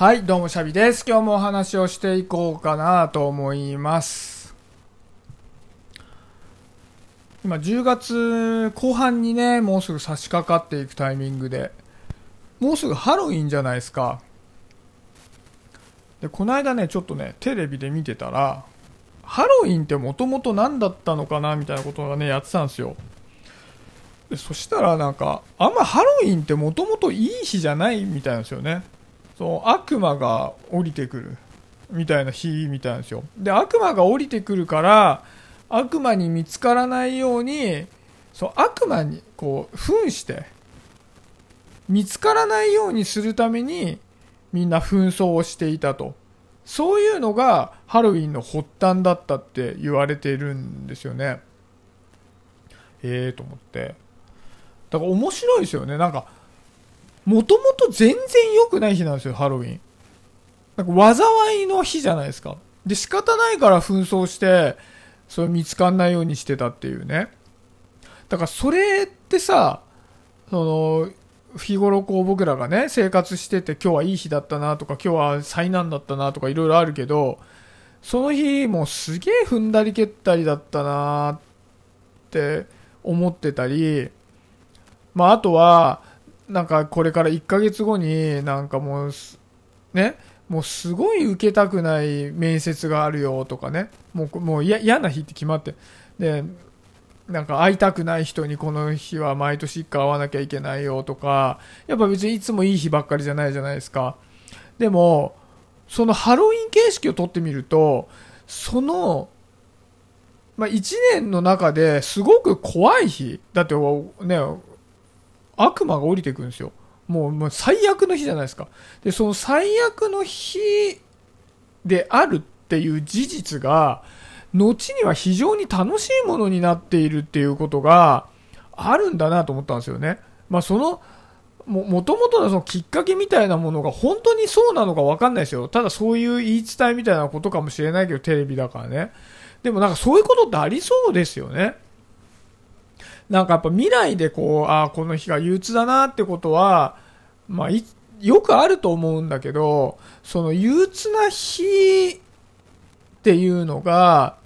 はい、どうもシャビです。今日もお話をしていこうかなと思います。今10月後半にね、もうすぐ差し掛かっていくタイミングで、もうすぐハロウィンじゃないですか。で、この間ね、ちょっとね、テレビで見てたら、ハロウィンってもともと何だったのかなみたいなことがね、やってたんですよ。でそしたらなんか、あんまハロウィンってもともといい日じゃないみたいなんですよね。そう、悪魔が降りてくるみたいな日みたいなんですよ。で、悪魔が降りてくるから、悪魔に見つからないように、そう、悪魔にこう、扮して、見つからないようにするために、みんな紛争をしていたと。そういうのがハロウィンの発端だったって言われているんですよね。ええー、と思って。だから面白いですよね。なんか、もともと全然良くない日なんですよ、ハロウィン。なんか災いの日じゃないですか。で、仕方ないから紛争して、それ見つかんないようにしてたっていうね。だからそれってさ、その、日頃こう僕らがね、生活してて今日はいい日だったなとか今日は災難だったなとかいろいろあるけど、その日もうすげえ踏んだり蹴ったりだったなって思ってたり、まああとは、なんかこれから1ヶ月後になんかもうね？もうすごい受けたくない面接があるよとかね。もうもう嫌な日って決まって。でなんか会いたくない人にこの日は毎年1回会わなきゃいけないよとか。やっぱ別にいつもいい日ばっかりじゃないじゃないですか。でもそのハロウィン形式をとってみるとそのまあ、1年の中ですごく怖い日。だってね悪魔が降りてくるんですよ。もうもう最悪の日じゃないですか。で、その最悪の日であるっていう事実が、後には非常に楽しいものになっているっていうことがあるんだなと思ったんですよね。まあその、も、もともとのそのきっかけみたいなものが本当にそうなのかわかんないですよ。ただそういう言い伝えみたいなことかもしれないけど、テレビだからね。でもなんかそういうことってありそうですよね。なんかやっぱ未来でこう、ああ、この日が憂鬱だなってことは、まあ、よくあると思うんだけど、その憂鬱な日っていうのが、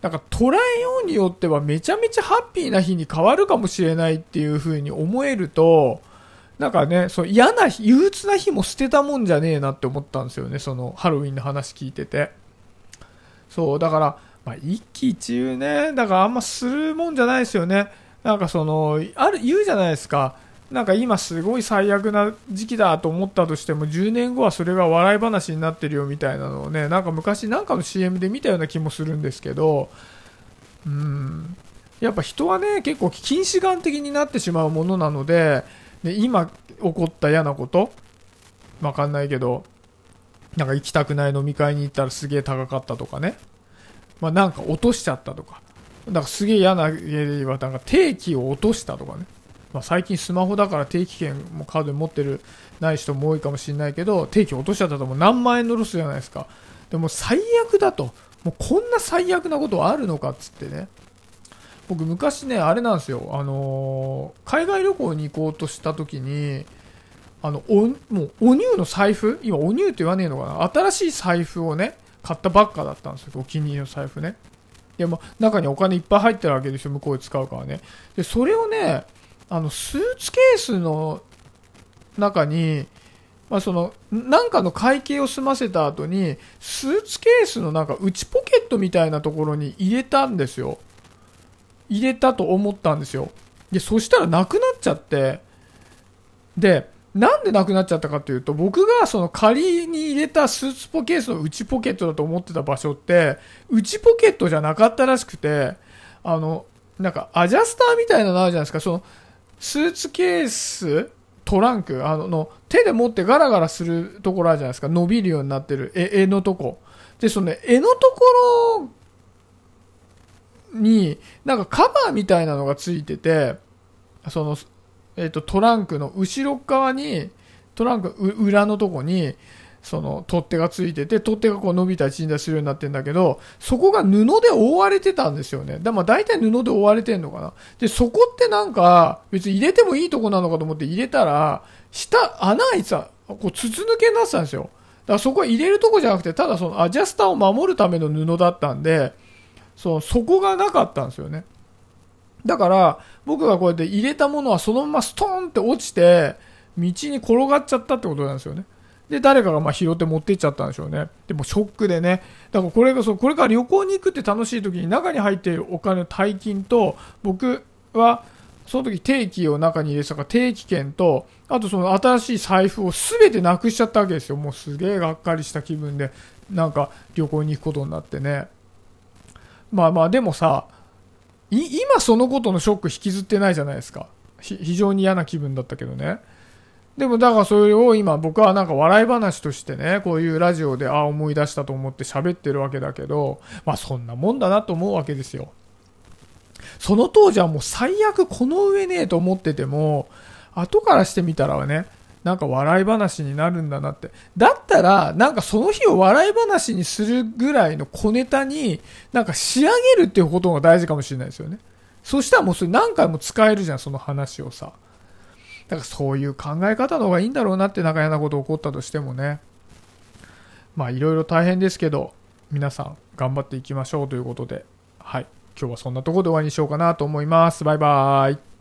なんか捉えようによってはめちゃめちゃハッピーな日に変わるかもしれないっていう風に思えると、なんかね、そう嫌な日、憂鬱な日も捨てたもんじゃねえなって思ったんですよね、そのハロウィンの話聞いてて。そう、だから、まあ、一喜一憂ね、だからあんまするもんじゃないですよね。なんかその、ある、言うじゃないですか。なんか今すごい最悪な時期だと思ったとしても、10年後はそれが笑い話になってるよみたいなのをね、なんか昔なんかの CM で見たような気もするんですけど、うん。やっぱ人はね、結構近視眼的になってしまうものなので、で今起こった嫌なことわかんないけど、なんか行きたくない飲み会に行ったらすげえ高かったとかね。まあなんか落としちゃったとか。だかすげえ嫌な家はなんか定期を落としたとかね、まあ、最近スマホだから定期券もカードに持ってるない人も多いかもしれないけど定期落としちゃったともう何万円のロスじゃないですか。でも最悪だと。もうこんな最悪なことあるのかっつってね。僕昔ねあれなんですよ。あのー、海外旅行に行こうとした時にあのおもうお乳の財布？今お乳って言わねえのかな？新しい財布をね買ったばっかだったんですよ。お気に入りの財布ね。でも中にお金いっぱい入ってるわけですよ、向こうで使うからね。で、それをね、あの、スーツケースの中に、まあ、その、なんかの会計を済ませた後に、スーツケースのなんか内ポケットみたいなところに入れたんですよ。入れたと思ったんですよ。で、そしたらなくなっちゃって、で、なんでなくなっちゃったかというと、僕がその仮に入れたスーツポケースの内ポケットだと思ってた場所って、内ポケットじゃなかったらしくて、あの、なんかアジャスターみたいなのあるじゃないですか、その、スーツケース、トランク、あの、の手で持ってガラガラするところあるじゃないですか、伸びるようになってる、絵絵のとこ。で、その、ね、絵のところに、なんかカバーみたいなのがついてて、その、えっ、と、トランクの後ろ側に、トランク裏のとこに、その取っ手がついてて、取っ手がこう伸びたり縮んだりするようになってるんだけど、そこが布で覆われてたんですよね。だまあ大体布で覆われてんのかな。で、そこってなんか、別に入れてもいいとこなのかと思って入れたら、下、穴開いてた、こう筒抜けになってたんですよ。だからそこは入れるとこじゃなくて、ただそのアジャスターを守るための布だったんで、その底がなかったんですよね。だから、僕がこうやって入れたものはそのままストーンって落ちて、道に転がっちゃったってことなんですよね。で、誰かがま拾って持ってっちゃったんでしょうね。でもショックでね。だからこれがそう、これから旅行に行くって楽しい時に中に入っているお金の大金と、僕はその時定期を中に入れてたから定期券と、あとその新しい財布を全てなくしちゃったわけですよ。もうすげえがっかりした気分で、なんか旅行に行くことになってね。まあまあでもさ、今そのことのショック引きずってないじゃないですか。非常に嫌な気分だったけどね。でもだからそれを今僕はなんか笑い話としてね、こういうラジオでああ思い出したと思って喋ってるわけだけど、まあそんなもんだなと思うわけですよ。その当時はもう最悪この上ねえと思ってても、後からしてみたらね、なんか笑い話になるんだなって。だったら、なんかその日を笑い話にするぐらいの小ネタに、なんか仕上げるっていうことが大事かもしれないですよね。そしたらもうそれ何回も使えるじゃん、その話をさ。だからそういう考え方の方がいいんだろうなって仲嫌なこと起こったとしてもね。まあいろいろ大変ですけど、皆さん頑張っていきましょうということで、はい。今日はそんなとこで終わりにしようかなと思います。バイバーイ。